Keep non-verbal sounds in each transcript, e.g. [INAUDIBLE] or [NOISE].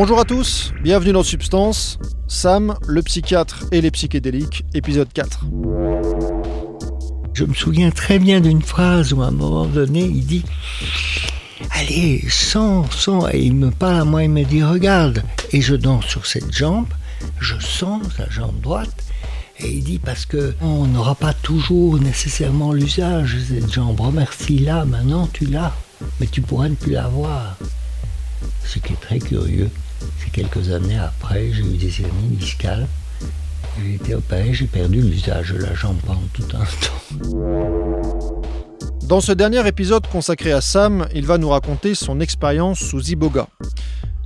Bonjour à tous, bienvenue dans Substance. Sam, le psychiatre et les psychédéliques, épisode 4. Je me souviens très bien d'une phrase où à un moment donné, il dit Allez, sens, sens. Et il me parle à moi, il me dit Regarde. Et je danse sur cette jambe, je sens la jambe droite. Et il dit Parce que on n'aura pas toujours nécessairement l'usage de cette jambe. Remercie là, maintenant tu l'as, mais tu pourrais ne plus l'avoir. Ce qui est très curieux, c'est quelques années après, j'ai eu des hernies discales. J'ai été opéré, j'ai perdu l'usage de la jambe pendant tout un temps. Dans ce dernier épisode consacré à Sam, il va nous raconter son expérience sous Iboga.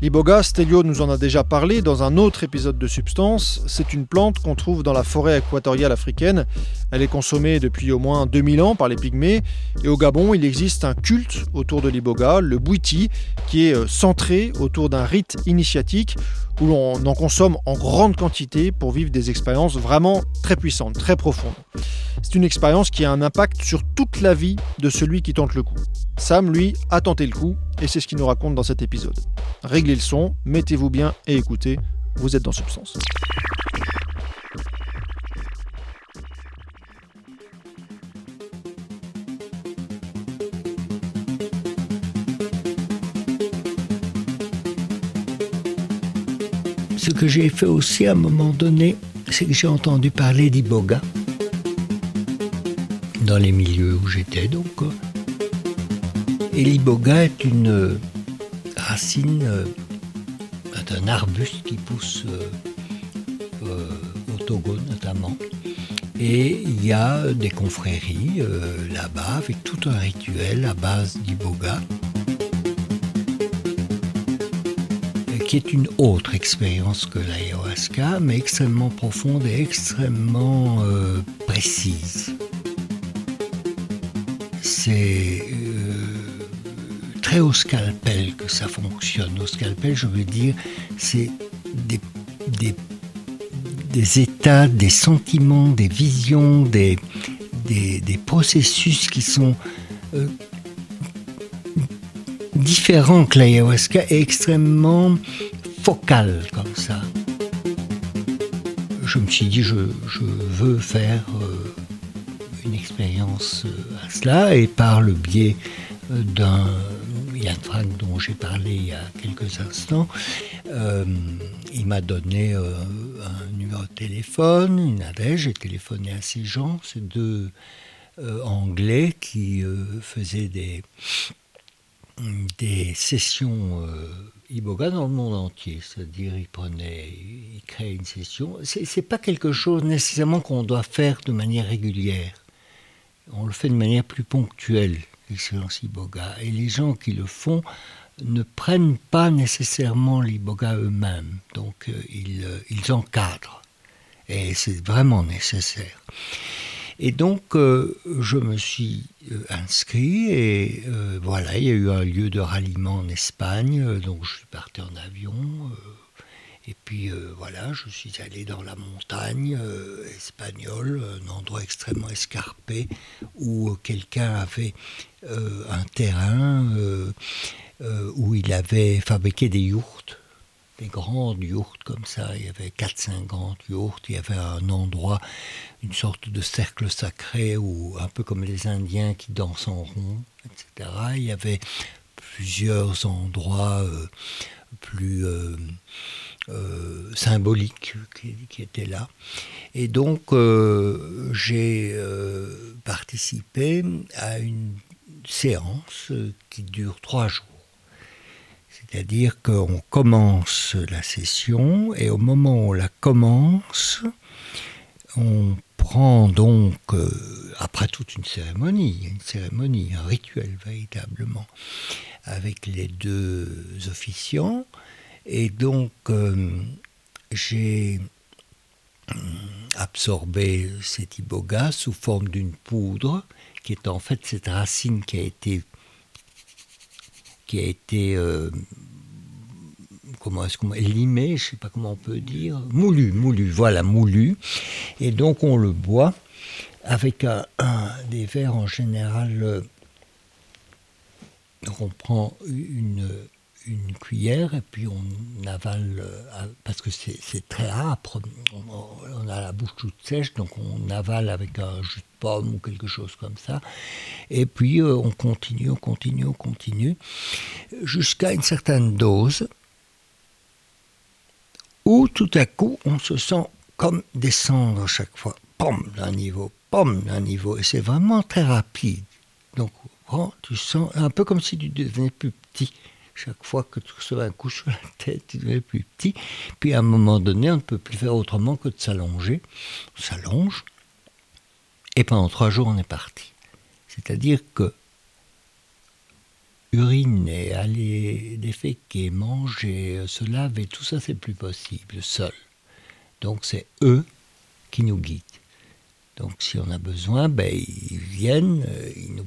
L'iboga, Stelio nous en a déjà parlé dans un autre épisode de Substance. C'est une plante qu'on trouve dans la forêt équatoriale africaine. Elle est consommée depuis au moins 2000 ans par les pygmées. Et au Gabon, il existe un culte autour de l'iboga, le bouiti, qui est euh, centré autour d'un rite initiatique où l'on en consomme en grande quantité pour vivre des expériences vraiment très puissantes, très profondes. C'est une expérience qui a un impact sur toute la vie de celui qui tente le coup. Sam, lui, a tenté le coup, et c'est ce qu'il nous raconte dans cet épisode. Réglez le son, mettez-vous bien et écoutez, vous êtes dans Substance. Ce que j'ai fait aussi à un moment donné, c'est que j'ai entendu parler d'Iboga dans les milieux où j'étais donc. Et l'iboga est une racine euh, d'un arbuste qui pousse euh, euh, au Togo notamment. Et il y a des confréries là-bas avec tout un rituel à base d'iboga. qui est une autre expérience que l'ayahuasca, mais extrêmement profonde et extrêmement précise. C'est très au scalpel que ça fonctionne. Au scalpel, je veux dire, c'est des, des, états, des sentiments, des visions, des, des, processus qui sont euh, différents que l'ayahuasca et extrêmement focal comme ça. Je me suis dit, je, veux faire euh, une expérience euh, à cela et par le biais d'un Dont j'ai parlé il y a quelques instants, euh, il m'a donné euh, un numéro de téléphone, une adresse, j'ai téléphoné à ces gens, ces deux euh, Anglais qui faisaient des, des sessions Iboga dans le monde entier, c'est-à-dire ils prenaient, ils créaient une session. C'est pas quelque chose nécessairement qu'on doit faire de manière régulière. On le fait de manière plus ponctuelle l'excellence Iboga. Et les gens qui le font ne prennent pas nécessairement l'Iboga eux-mêmes. Donc euh, ils, euh, ils, encadrent. Et c'est vraiment nécessaire. Et donc, euh, je me suis inscrit et voilà, il y a eu un lieu de ralliement en Espagne, donc je suis parti en avion. Et puis voilà, je suis allé dans la montagne espagnole, un endroit extrêmement escarpé où quelqu'un avait euh, un terrain euh, euh, où il avait fabriqué des yourtes, des grandes yourtes comme ça. Il y avait 4-5 grandes yourtes. Il y avait un endroit, une sorte de cercle sacré, où, un peu comme les Indiens qui dansent en rond, etc. Il y avait plusieurs endroits plus symboliques qui, étaient là. Et donc, j'ai participé à une séance euh, qui dure trois jours. C'est-à-dire qu'on commence la session et au moment où on la commence, on prend donc, euh, après toute une cérémonie, une cérémonie, un rituel véritablement, avec les deux officiants, et donc euh, j'ai absorbé cet iboga sous forme d'une poudre qui est en fait cette racine qui a été qui a été euh, comment est-ce qu'on limé, je sais pas comment on peut dire, moulu, moulu, voilà, moulu. Et donc on le boit avec des verres en général. Euh, on prend une, une cuillère et puis on avale, euh, parce que c'est très âpre, on, a la bouche toute sèche, donc on avale avec un jus de pomme ou quelque chose comme ça. Et puis euh, on continue, on continue, on continue, jusqu'à une certaine dose où tout à coup on se sent comme descendre chaque fois, pomme d'un niveau, pomme d'un niveau, et c'est vraiment très rapide. Donc tu sens un peu comme si tu devenais plus petit. Chaque fois que tu recevais un coup sur la tête, tu devenais plus petit. Puis à un moment donné, on ne peut plus faire autrement que de s'allonger. On s'allonge. Et pendant trois jours, on est parti. C'est-à-dire que uriner, aller déféquer, manger, se laver, tout ça, c'est plus possible seul. Donc c'est eux qui nous guident. Donc si on a besoin, ben, ils viennent, euh, ils nous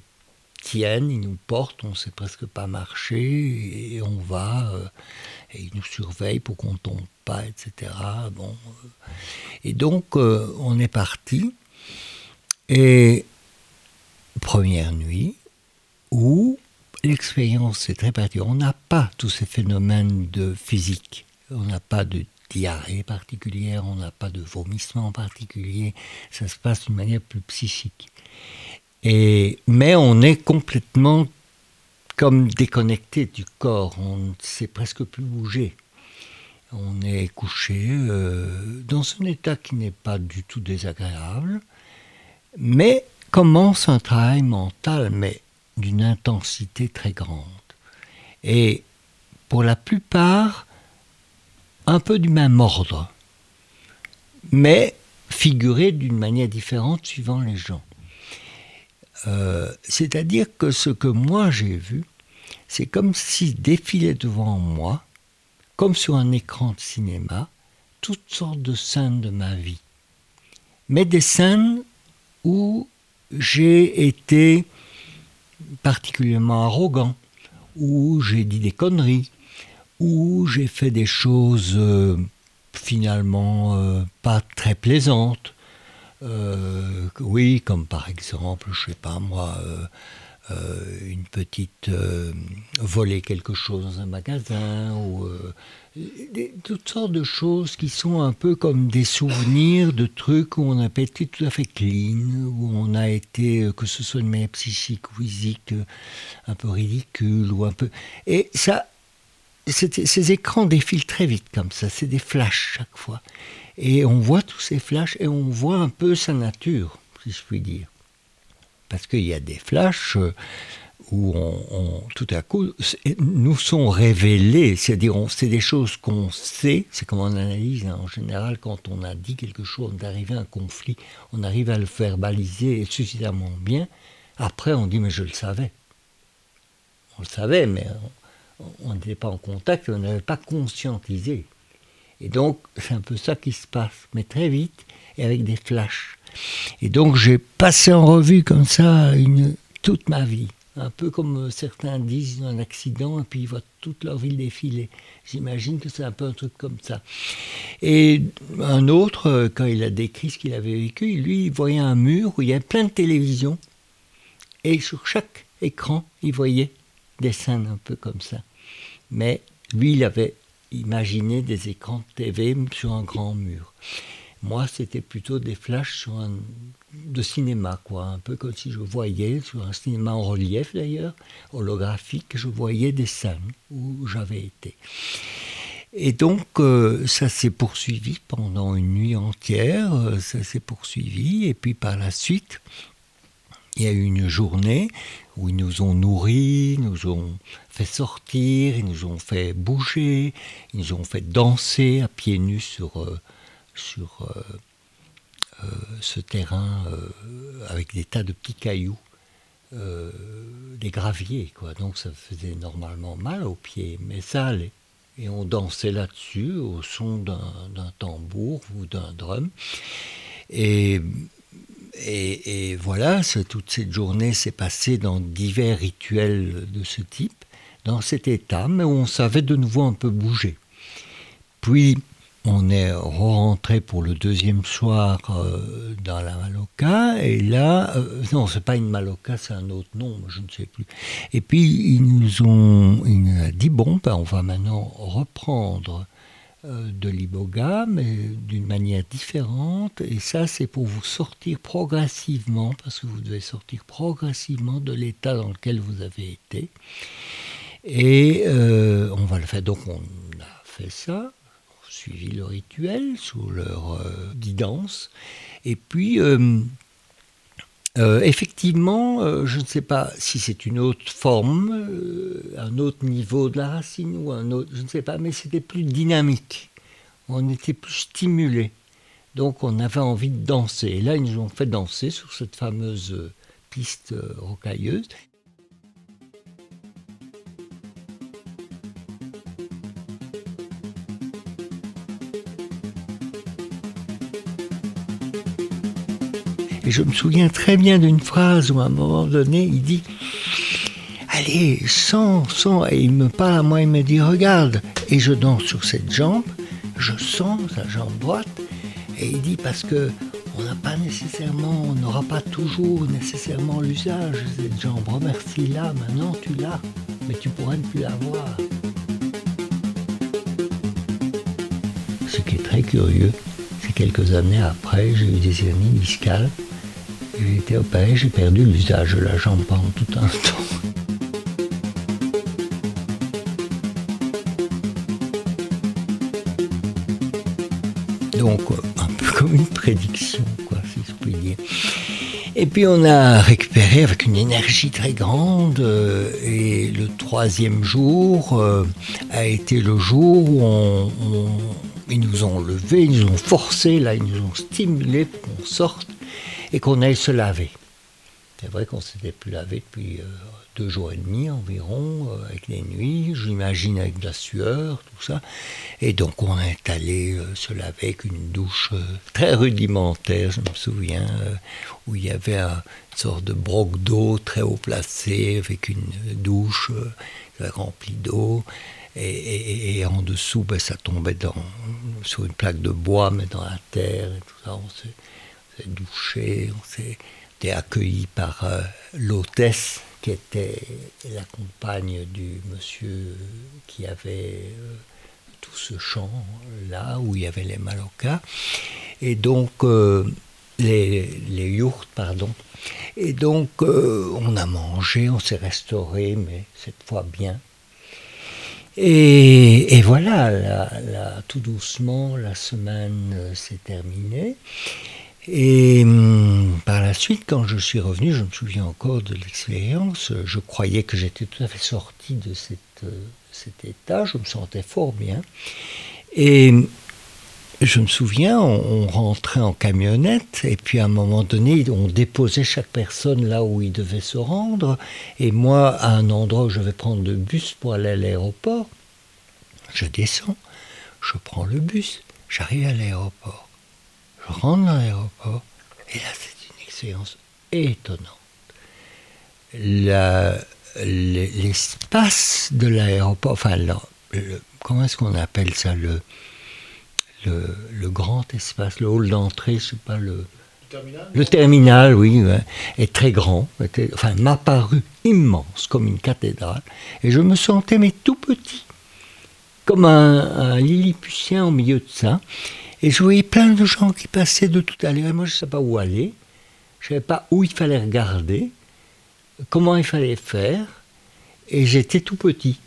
tiennent, ils nous portent, on ne sait presque pas marcher, et on va, euh, et ils nous surveillent pour qu'on ne tombe pas, etc. Bon, euh. et donc, euh, on est parti, et première nuit, où l'expérience est très particulière. On n'a pas tous ces phénomènes de physique, on n'a pas de diarrhée particulière, on n'a pas de vomissement particulier, ça se passe d'une manière plus psychique. Mais on est complètement comme déconnecté du corps, on ne sait presque plus bouger. On est couché euh, dans un état qui n'est pas du tout désagréable, mais commence un travail mental, mais d'une intensité très grande. Et pour la plupart, un peu du même ordre, mais figuré d'une manière différente suivant les gens. Euh, c'est-à-dire que ce que moi j'ai vu, c'est comme si défilait devant moi, comme sur un écran de cinéma, toutes sortes de scènes de ma vie. Mais des scènes où j'ai été particulièrement arrogant, où j'ai dit des conneries, où j'ai fait des choses euh, finalement euh, pas très plaisantes, euh, oui, comme par exemple, je sais pas moi, une petite voler quelque chose dans un magasin ou toutes sortes de choses qui sont un peu comme des souvenirs de trucs où on a été tout à fait clean, où on a été, que ce soit une manière psychique ou physique, un peu ridicule ou un peu. Et ça, ces écrans défilent très vite comme ça, c'est des flashs chaque fois. Et on voit tous ces flashs et on voit un peu sa nature, si je puis dire. Parce qu'il y a des flashs euh, où on, tout à coup nous sont révélés, c'est-à-dire c'est des choses qu'on sait, c'est comme on analyse hein. en général quand on a dit quelque chose, on est arrivé à un conflit, on arrive à le faire baliser suffisamment bien, après on dit mais je le savais. On le savait, mais on n'était pas en contact, on n'avait pas conscientisé. Et donc, c'est un peu ça qui se passe, mais très vite et avec des flashs. Et donc, j'ai passé en revue comme ça toute ma vie. Un peu comme certains disent un accident et puis ils voient toute leur vie défiler. J'imagine que c'est un peu un truc comme ça. Et un autre, quand il a décrit ce qu'il avait vécu, lui, il voyait un mur où il y avait plein de télévisions. Et sur chaque écran, il voyait des scènes un peu comme ça. Mais lui, il avait imaginer des écrans de TV sur un grand mur. Moi, c'était plutôt des flashs de cinéma, quoi. Un peu comme si je voyais, sur un cinéma en relief d'ailleurs, holographique, je voyais des scènes où j'avais été. Et donc, euh, ça s'est poursuivi pendant une nuit entière, euh, ça s'est poursuivi, et puis par la suite, il y a eu une journée où ils nous ont nourris, nous ont fait sortir, ils nous ont fait bouger, ils nous ont fait danser à pieds nus sur, euh, sur euh, euh, ce terrain avec des tas de petits cailloux, des graviers. Quoi. Donc ça faisait normalement mal aux pieds, mais ça allait. Et on dansait là-dessus au son d'un tambour ou d'un drum. Et et, voilà, toute cette journée s'est passée dans divers rituels de ce type, dans cet état, mais on savait de nouveau un peu bouger. Puis, on est rentré pour le deuxième soir euh, dans la Maloca, et là, euh, non, c'est pas une Maloca, c'est un autre nom, je ne sais plus. Et puis, ils nous ont, dit, bon, ben, on va maintenant reprendre euh, de l'iboga, mais d'une manière différente, et ça, c'est pour vous sortir progressivement, parce que vous devez sortir progressivement de l'état dans lequel vous avez été. Et on va le faire, donc on a fait ça, suivi le rituel sous leur euh, guidance. Et puis, euh, euh, effectivement, je ne sais pas si c'est une autre forme, un autre niveau de la racine ou un autre, je ne sais pas, mais c'était plus dynamique. On était plus stimulé. Donc on avait envie de danser. Et là, ils nous ont fait danser sur cette fameuse piste rocailleuse. Et je me souviens très bien d'une phrase où à un moment donné, il dit Allez, sens, sens. Et il me parle à moi, il me dit Regarde. Et je danse sur cette jambe, je sens sa jambe droite. Et il dit Parce que on n'a pas nécessairement, on n'aura pas toujours nécessairement l'usage de cette jambe. Remercie-la, maintenant tu l'as, mais tu pourrais ne plus l'avoir. Ce qui est très curieux, quelques années après, j'ai eu des hernies discales j'ai été opéré, j'ai perdu l'usage de la jambe pendant tout un temps. Donc, un peu comme une prédiction, quoi, si je puis dire. Et puis on a récupéré avec une énergie très grande. Euh, et le troisième jour euh, a été le jour où ils nous ont levé, ils nous ont forcé, là, ils nous ont stimulé pour qu'on sorte et qu'on aille se laver. C'est vrai qu'on s'était plus lavé depuis euh, deux jours et demi environ, euh, avec les nuits, j'imagine avec de la sueur, tout ça. Et donc on est allé euh, se laver avec une douche très rudimentaire, je me souviens, où il y avait une sorte de broc d'eau très haut placé, avec une douche remplie d'eau. Et, en dessous, ben, ça tombait dans, sur une plaque de bois, mais dans la terre et tout ça. On s'est douché, on s'est été accueilli par euh, l'hôtesse qui était la compagne du monsieur qui avait euh, tout ce champ là où il y avait les malocas. Et donc, euh, les, les yurts, pardon. Et donc, on a mangé, on s'est restauré, mais cette fois bien. Et, voilà, tout doucement, la semaine s'est terminée. Et hum, par la suite, quand je suis revenu, je me souviens encore de l'expérience, je croyais que j'étais tout à fait sorti de euh, cet état, je me sentais fort bien. Et je me souviens, on, rentrait en camionnette, et puis à un moment donné, on déposait chaque personne là où il devait se rendre, et moi, à un endroit où je vais prendre le bus pour aller à l'aéroport, je descends, je prends le bus, j'arrive à l'aéroport je rentre dans l'aéroport, et là, c'est une expérience étonnante. L'espace de l'aéroport, enfin, comment est-ce qu'on appelle ça le, le, grand espace, le hall d'entrée, c'est pas le. Terminal, le terminal, oui, est très grand, enfin m'a paru immense, comme une cathédrale, et je me sentais mais tout petit, comme un, un lilliputien au milieu de ça. Et je voyais plein de gens qui passaient de tout à l'heure. Et moi, je ne savais pas où aller. Je ne savais pas où il fallait regarder, comment il fallait faire. Et j'étais tout petit.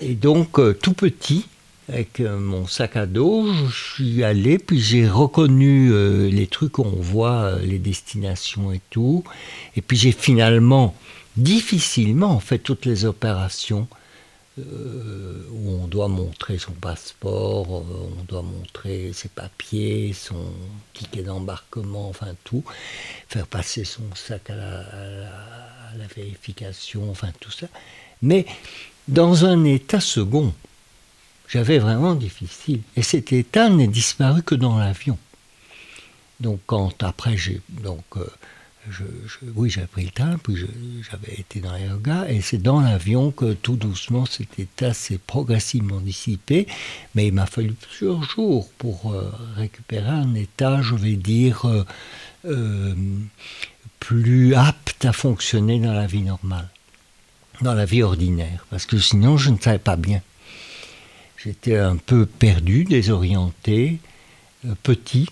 Et donc, euh, tout petit, avec euh, mon sac à dos, je suis allé, puis j'ai reconnu euh, les trucs qu'on voit, les destinations et tout. Et puis j'ai finalement, difficilement, fait toutes les opérations euh, où on doit montrer son passeport, euh, on doit montrer ses papiers, son ticket d'embarquement, enfin tout, faire passer son sac à la, vérification, enfin tout ça. Mais dans un état second, j'avais vraiment difficile. Et cet état n'est disparu que dans l'avion. Donc quand après j'ai donc euh, oui, j'avais pris le train, puis j'avais été dans yoga, et c'est dans l'avion que tout doucement cet état s'est progressivement dissipé, mais il m'a fallu plusieurs jours pour euh, récupérer un état, je vais dire, euh, plus apte à fonctionner dans la vie normale, dans la vie ordinaire, parce que sinon je ne savais pas bien. J'étais un peu perdu, désorienté, petit,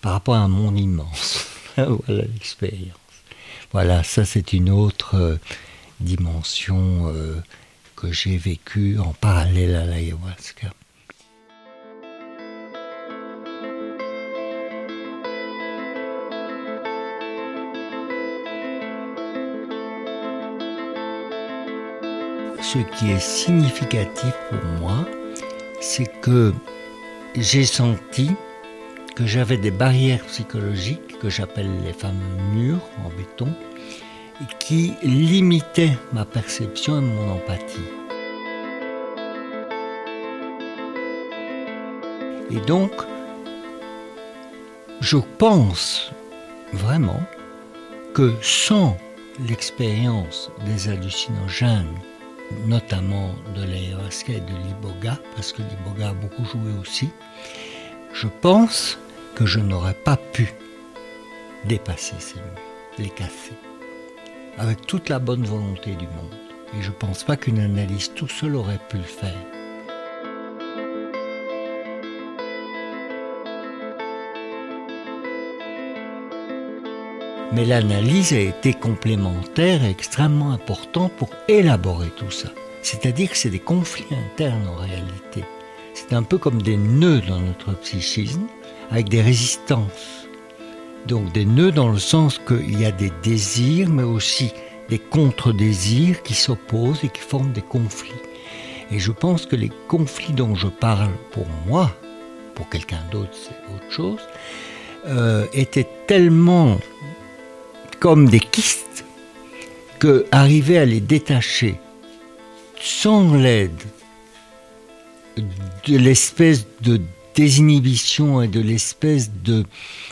par rapport à un monde immense. [LAUGHS] voilà l'expérience. Voilà, ça c'est une autre euh, dimension euh, que j'ai vécue en parallèle à l'ayahuasca. Ce qui est significatif pour moi, c'est que j'ai senti que j'avais des barrières psychologiques que j'appelle les fameux murs en béton qui limitaient ma perception et mon empathie. Et donc, je pense vraiment que sans l'expérience des hallucinogènes, notamment de l'ayahuasca et de l'iboga, parce que l'iboga a beaucoup joué aussi, je pense que je n'aurais pas pu dépasser ces murs, les casser, avec toute la bonne volonté du monde. Et je ne pense pas qu'une analyse tout seul aurait pu le faire. Mais l'analyse a été complémentaire et extrêmement importante pour élaborer tout ça. C'est-à-dire que c'est des conflits internes en réalité. C'est un peu comme des nœuds dans notre psychisme avec des résistances. Donc des nœuds dans le sens qu'il y a des désirs, mais aussi des contre-désirs qui s'opposent et qui forment des conflits. Et je pense que les conflits dont je parle pour moi, pour quelqu'un d'autre c'est autre chose, euh, étaient tellement comme des kystes que arriver à les détacher sans l'aide de l'espèce de désinhibition et de l'espèce de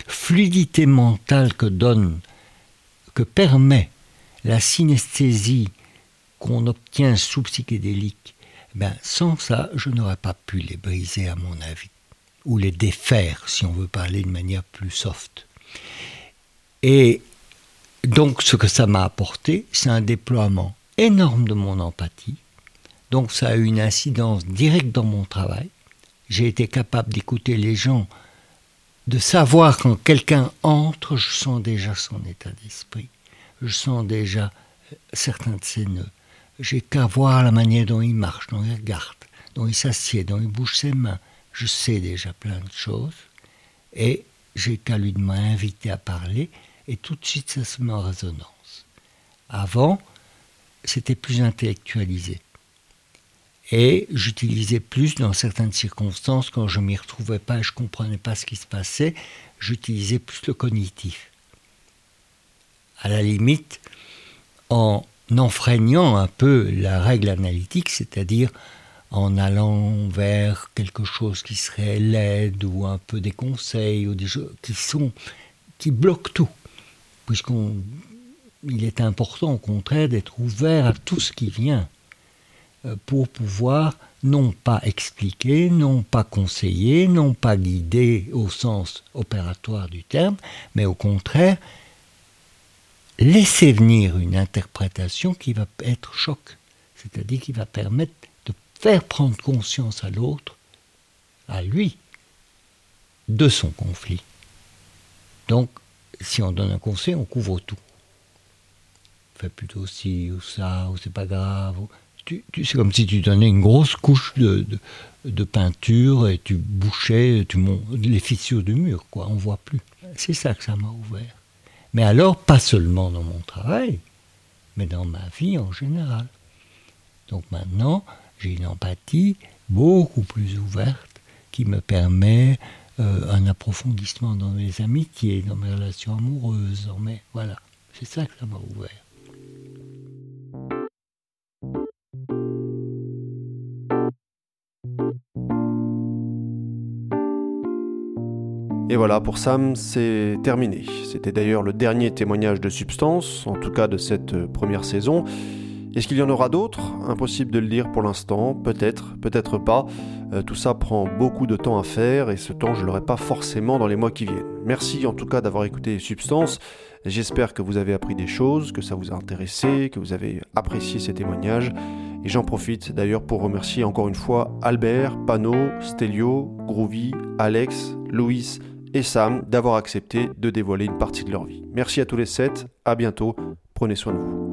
fluidité mentale que donne, que permet la synesthésie qu'on obtient sous psychédélique, ben sans ça, je n'aurais pas pu les briser à mon avis, ou les défaire si on veut parler de manière plus soft. Et donc ce que ça m'a apporté, c'est un déploiement énorme de mon empathie, donc ça a eu une incidence directe dans mon travail, j'ai été capable d'écouter les gens, de savoir quand quelqu'un entre, je sens déjà son état d'esprit, je sens déjà euh, certains de ses nœuds. J'ai qu'à voir la manière dont il marche, dont il regarde, dont il s'assied, dont il bouge ses mains. Je sais déjà plein de choses et j'ai qu'à lui m'inviter à parler et tout de suite ça se met en résonance. Avant, c'était plus intellectualisé. Et j'utilisais plus dans certaines circonstances, quand je m'y retrouvais pas et je comprenais pas ce qui se passait, j'utilisais plus le cognitif. À la limite, en enfreignant un peu la règle analytique, c'est-à-dire en allant vers quelque chose qui serait l'aide ou un peu des conseils ou des choses qui sont qui bloquent tout, puisqu'il est important au contraire d'être ouvert à tout ce qui vient euh, pour pouvoir non pas expliquer, non pas conseiller, non pas guider au sens opératoire du terme, mais au contraire laisser venir une interprétation qui va être choc, c'est-à-dire qui va permettre de faire prendre conscience à l'autre, à lui, de son conflit. Donc, si on donne un conseil, on couvre tout. Fais plutôt ci ou ça, ou c'est pas grave c'est comme si tu donnais une grosse couche de, de, peinture et tu bouchais tu les fissures du mur, quoi. On voit plus. C'est ça que ça m'a ouvert. Mais alors, pas seulement dans mon travail, mais dans ma vie en général. Donc maintenant, j'ai une empathie beaucoup plus ouverte qui me permet euh, un approfondissement dans mes amitiés, dans mes relations amoureuses, mes... Voilà, c'est ça que ça m'a ouvert. voilà, pour Sam, c'est terminé. C'était d'ailleurs le dernier témoignage de substance, en tout cas de cette euh, première saison. Est-ce qu'il y en aura d'autres? Impossible de le dire pour l'instant, peut-être, peut-être pas. Euh, tout ça prend beaucoup de temps à faire et ce temps je l'aurai pas forcément dans les mois qui viennent. Merci en tout cas d'avoir écouté Substance. J'espère que vous avez appris des choses, que ça vous a intéressé, que vous avez apprécié ces témoignages. Et j'en profite d'ailleurs pour remercier encore une fois Albert, Pano, Stelio, Groovy, Alex, Louis et Sam d'avoir accepté de dévoiler une partie de leur vie. Merci à tous les sept, à bientôt, prenez soin de vous.